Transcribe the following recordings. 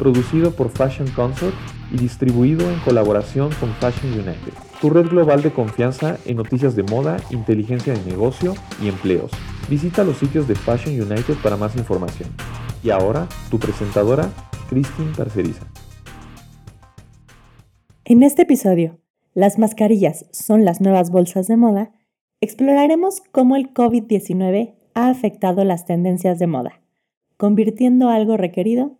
producido por Fashion Consort y distribuido en colaboración con Fashion United, tu red global de confianza en noticias de moda, inteligencia de negocio y empleos. Visita los sitios de Fashion United para más información. Y ahora, tu presentadora, Christine Parceriza. En este episodio, ¿las mascarillas son las nuevas bolsas de moda? Exploraremos cómo el COVID-19 ha afectado las tendencias de moda, convirtiendo algo requerido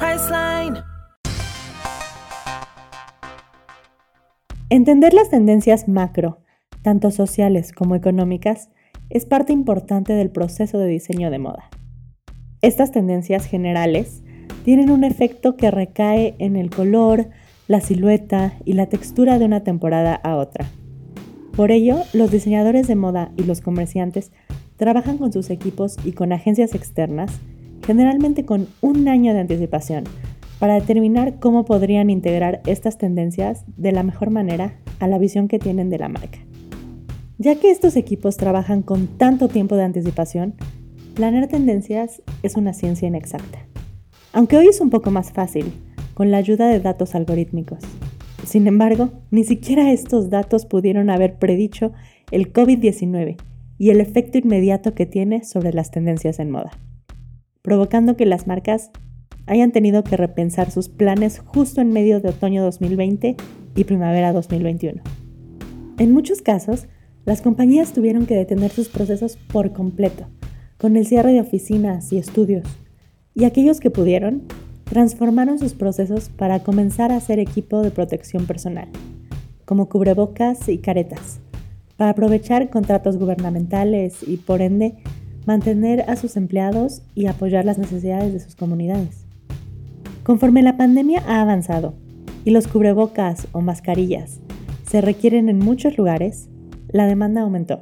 Priceline. Entender las tendencias macro, tanto sociales como económicas, es parte importante del proceso de diseño de moda. Estas tendencias generales tienen un efecto que recae en el color, la silueta y la textura de una temporada a otra. Por ello, los diseñadores de moda y los comerciantes trabajan con sus equipos y con agencias externas, generalmente con un año de anticipación, para determinar cómo podrían integrar estas tendencias de la mejor manera a la visión que tienen de la marca. Ya que estos equipos trabajan con tanto tiempo de anticipación, planear tendencias es una ciencia inexacta. Aunque hoy es un poco más fácil, con la ayuda de datos algorítmicos. Sin embargo, ni siquiera estos datos pudieron haber predicho el COVID-19 y el efecto inmediato que tiene sobre las tendencias en moda, provocando que las marcas hayan tenido que repensar sus planes justo en medio de otoño 2020 y primavera 2021. En muchos casos, las compañías tuvieron que detener sus procesos por completo, con el cierre de oficinas y estudios, y aquellos que pudieron transformaron sus procesos para comenzar a hacer equipo de protección personal, como cubrebocas y caretas, para aprovechar contratos gubernamentales y, por ende, mantener a sus empleados y apoyar las necesidades de sus comunidades. Conforme la pandemia ha avanzado y los cubrebocas o mascarillas se requieren en muchos lugares, la demanda aumentó,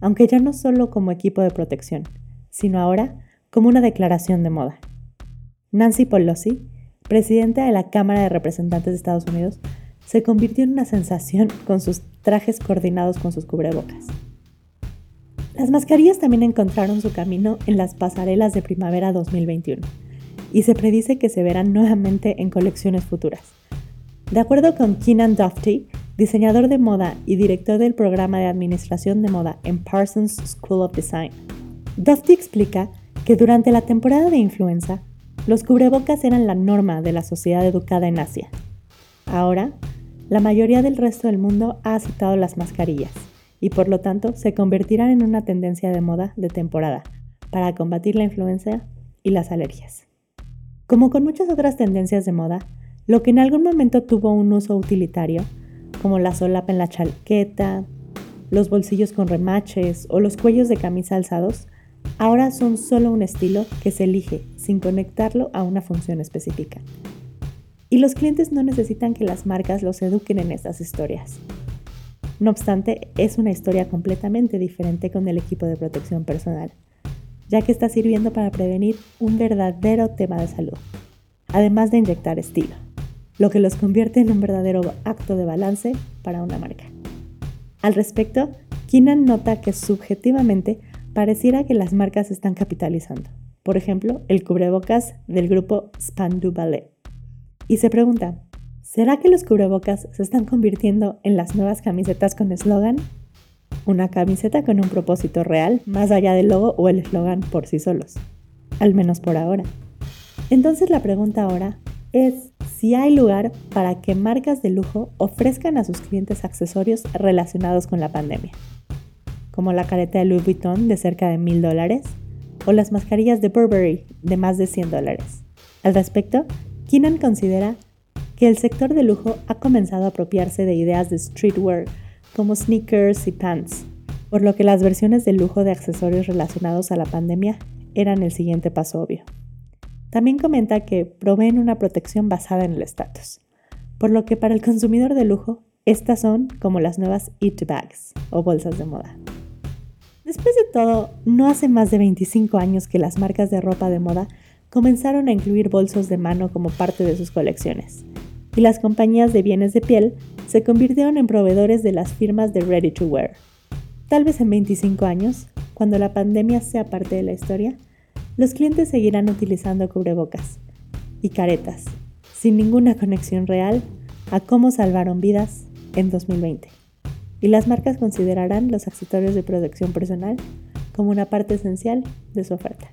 aunque ya no solo como equipo de protección, sino ahora como una declaración de moda. Nancy Pelosi, presidenta de la Cámara de Representantes de Estados Unidos, se convirtió en una sensación con sus trajes coordinados con sus cubrebocas. Las mascarillas también encontraron su camino en las pasarelas de primavera 2021 y se predice que se verán nuevamente en colecciones futuras. De acuerdo con Keenan Dufty, diseñador de moda y director del programa de administración de moda en Parsons School of Design, Dufty explica que durante la temporada de influenza, los cubrebocas eran la norma de la sociedad educada en Asia. Ahora, la mayoría del resto del mundo ha aceptado las mascarillas y por lo tanto se convertirán en una tendencia de moda de temporada para combatir la influenza y las alergias. Como con muchas otras tendencias de moda, lo que en algún momento tuvo un uso utilitario, como la solapa en la chaqueta, los bolsillos con remaches o los cuellos de camisa alzados, ahora son solo un estilo que se elige sin conectarlo a una función específica. Y los clientes no necesitan que las marcas los eduquen en estas historias. No obstante, es una historia completamente diferente con el equipo de protección personal ya que está sirviendo para prevenir un verdadero tema de salud, además de inyectar estilo, lo que los convierte en un verdadero acto de balance para una marca. Al respecto, Keenan nota que subjetivamente pareciera que las marcas están capitalizando. Por ejemplo, el cubrebocas del grupo Spandu Ballet. Y se pregunta, ¿será que los cubrebocas se están convirtiendo en las nuevas camisetas con eslogan? una camiseta con un propósito real, más allá del logo o el eslogan por sí solos, al menos por ahora. Entonces la pregunta ahora es si hay lugar para que marcas de lujo ofrezcan a sus clientes accesorios relacionados con la pandemia, como la careta de Louis Vuitton de cerca de mil dólares o las mascarillas de Burberry de más de 100 dólares. Al respecto, Keenan considera que el sector de lujo ha comenzado a apropiarse de ideas de streetwear como sneakers y pants, por lo que las versiones de lujo de accesorios relacionados a la pandemia eran el siguiente paso obvio. También comenta que proveen una protección basada en el estatus, por lo que para el consumidor de lujo, estas son como las nuevas It Bags o bolsas de moda. Después de todo, no hace más de 25 años que las marcas de ropa de moda comenzaron a incluir bolsos de mano como parte de sus colecciones, y las compañías de bienes de piel se convirtieron en proveedores de las firmas de Ready to Wear. Tal vez en 25 años, cuando la pandemia sea parte de la historia, los clientes seguirán utilizando cubrebocas y caretas, sin ninguna conexión real a cómo salvaron vidas en 2020. Y las marcas considerarán los accesorios de protección personal como una parte esencial de su oferta.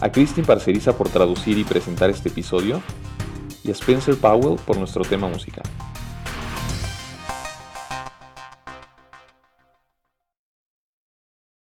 a Christine Parceriza por traducir y presentar este episodio y a Spencer Powell por nuestro tema musical.